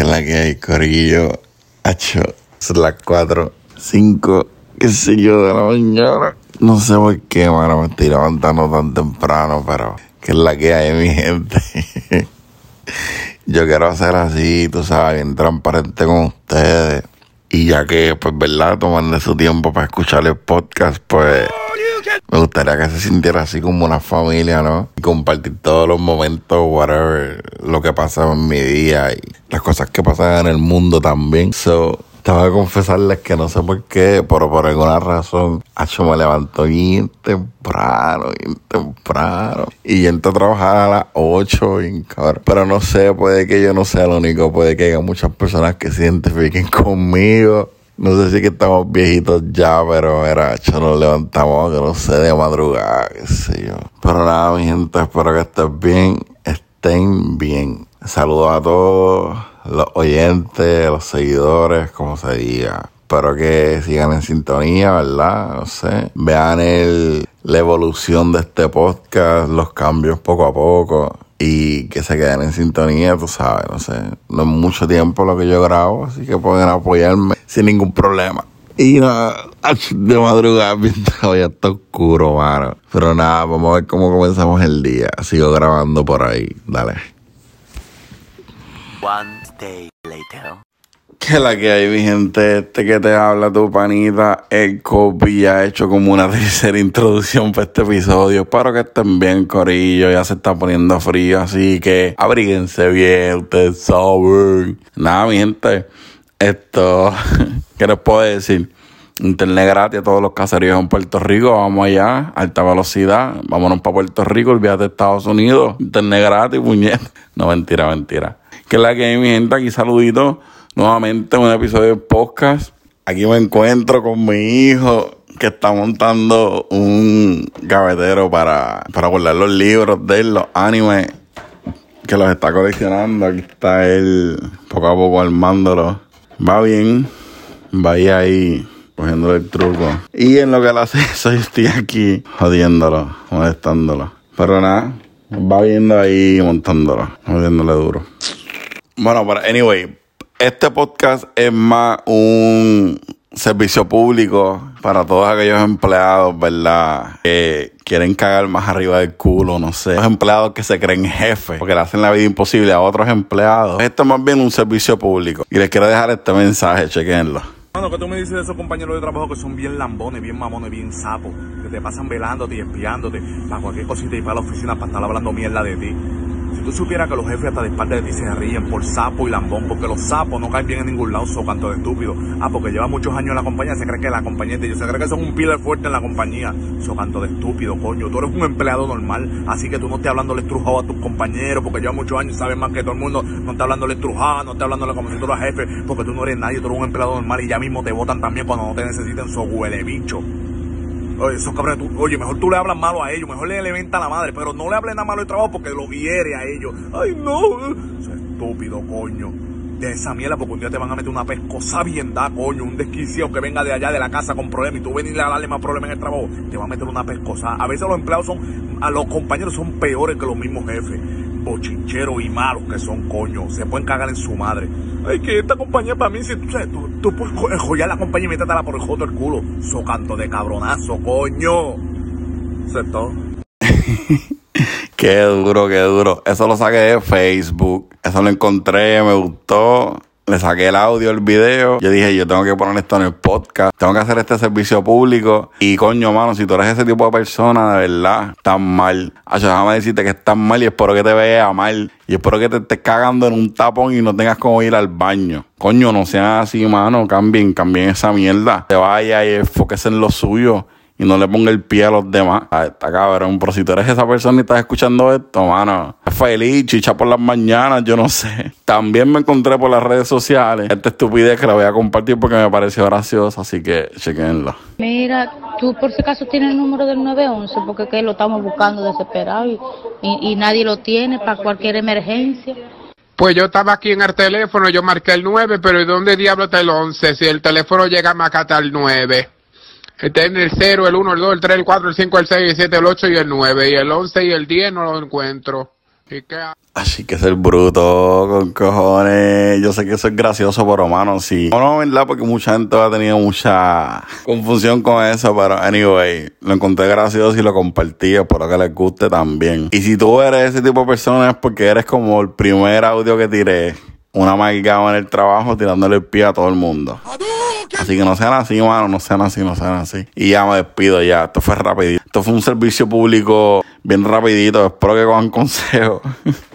que la que hay, Corillo. Hacho, son las 4, 5, qué sé yo, de la mañana. No sé por qué, mano, me estoy levantando tan temprano, pero que es la que hay, mi gente. yo quiero hacer así, tú sabes, bien transparente con ustedes. Y ya que, pues, ¿verdad? Tomando su tiempo para escuchar el podcast, pues me gustaría que se sintiera así como una familia, ¿no? Y compartir todos los momentos, whatever, lo que pasa en mi día y las cosas que pasan en el mundo también. So, tengo que confesarles que no sé por qué, pero por alguna razón, hecho me levanto bien temprano, bien temprano. Y entro a trabajar a las 8, bien cabrón. Pero no sé, puede que yo no sea el único, puede que haya muchas personas que se identifiquen conmigo. No sé si que estamos viejitos ya, pero era, hecho, nos levantamos, que no sé, de madrugada, qué sé yo. Pero nada, mi gente, espero que estés bien, estén bien. Saludos a todos los oyentes, los seguidores, como se diga. Espero que sigan en sintonía, ¿verdad? No sé. Vean el, la evolución de este podcast, los cambios poco a poco y que se queden en sintonía, tú sabes, no sé, no es mucho tiempo lo que yo grabo, así que pueden apoyarme sin ningún problema. Y nada, de madrugada mientras ya está oscuro, mano. Pero nada, vamos a ver cómo comenzamos el día. Sigo grabando por ahí, dale. One day later. Que la que hay, mi gente, este que te habla tu panita, el copy ya ha hecho como una tercera introducción para este episodio. Espero que estén bien, corillo, ya se está poniendo frío, así que abríguense bien, ustedes saben. Nada, mi gente, esto, ¿qué les puedo decir? Internet gratis a todos los caseríos en Puerto Rico, vamos allá, alta velocidad, vámonos para Puerto Rico, olvídate de Estados Unidos, internet gratis, puñet. No, mentira, mentira. Que la que hay, mi gente, aquí saludito nuevamente un episodio de podcast. Aquí me encuentro con mi hijo que está montando un gavetero para, para guardar los libros de él, los animes que los está coleccionando. Aquí está él poco a poco armándolo. Va bien, va ahí cogiéndole el truco. Y en lo que él hace eso, yo estoy aquí jodiéndolo, molestándolo. Pero nada, va viendo ahí montándolo, jodiéndole duro. Bueno, pero anyway, este podcast es más un servicio público para todos aquellos empleados, ¿verdad? Que quieren cagar más arriba del culo, no sé. Los empleados que se creen jefes porque le hacen la vida imposible a otros empleados. Esto es más bien un servicio público. Y les quiero dejar este mensaje, chequenlo. Bueno, ¿qué tú me dices de esos compañeros de trabajo que son bien lambones, bien mamones, bien sapos? Que te pasan velándote y espiándote para cualquier cosita y para la oficina para estar hablando mierda de ti. Si tú supieras que los jefes hasta de espalda de ti se ríen por sapo y lambón, porque los sapos no caen bien en ningún lado, so canto de estúpido. Ah, porque lleva muchos años en la compañía, se cree que la compañía es de ellos, se cree que son un pilar fuerte en la compañía. So canto de estúpido, coño. Tú eres un empleado normal, así que tú no estés hablándole estrujado a tus compañeros, porque lleva muchos años y sabes más que todo el mundo. No está hablándole estrujado, no está hablándole como si tú eras jefe, porque tú no eres nadie, tú eres un empleado normal y ya mismo te votan también cuando no te necesiten, so huele bicho. Oye, esos cabrones, oye, mejor tú le hablas malo a ellos, mejor le levanta la madre, pero no le hables nada malo de trabajo porque lo hiere a ellos. Ay, no. Estúpido, coño. De esa mierda, porque un día te van a meter una pescosa da, coño. Un desquiciado que venga de allá de la casa con problemas y tú venir a darle más problemas en el trabajo, te va a meter una pescosa. A veces los empleados son, a los compañeros son peores que los mismos jefes. Bochincheros y malos que son, coño. Se pueden cagar en su madre. Ay, que esta compañía para mí, si tú sabes, tú, tú puedes co- enjollar la compañía y métetela por el joto del culo. Socanto de cabronazo, coño. Todo. Qué duro, qué duro. Eso lo saqué de Facebook. Eso lo encontré, me gustó. Le saqué el audio, el video. Yo dije, yo tengo que poner esto en el podcast. Tengo que hacer este servicio público. Y coño, mano, si tú eres ese tipo de persona, de verdad, estás mal. Acho, déjame decirte que estás mal y espero que te veas mal. Y espero que te estés cagando en un tapón y no tengas como ir al baño. Coño, no sean así, mano. Cambien, cambien esa mierda. Te vaya y enfóquese en lo suyo y no le ponga el pie a los demás. Ah, está cabrón, pero si tú eres esa persona y estás escuchando esto, mano, es feliz, chicha por las mañanas, yo no sé. También me encontré por las redes sociales esta estupidez que la voy a compartir porque me pareció graciosa, así que chequenlo. Mira, tú por si acaso tienes el número del 911, porque que lo estamos buscando desesperado y, y, y nadie lo tiene para cualquier emergencia. Pues yo estaba aquí en el teléfono, yo marqué el 9, pero ¿y dónde diablo está el 11? Si el teléfono llega más acá está el 9. Está el 0, el 1, el 2, el 3, el 4, el 5, el 6, el 7, el 8 y el 9. Y el 11 y el 10 no lo encuentro. ¿Y qué ha- Así que ser bruto, con cojones. Yo sé que eso es gracioso, pero mano, sí. No, no, verdad, porque mucha gente ha tenido mucha confusión con eso, pero anyway, lo encontré gracioso y lo compartí, espero que les guste también. Y si tú eres ese tipo de persona es porque eres como el primer audio que tiré, una amargado en el trabajo tirándole el pie a todo el mundo. Así que no sean así, mano, no sean así, no sean así. Y ya me despido ya, esto fue rapidito. Esto fue un servicio público bien rapidito, espero que cojan consejo.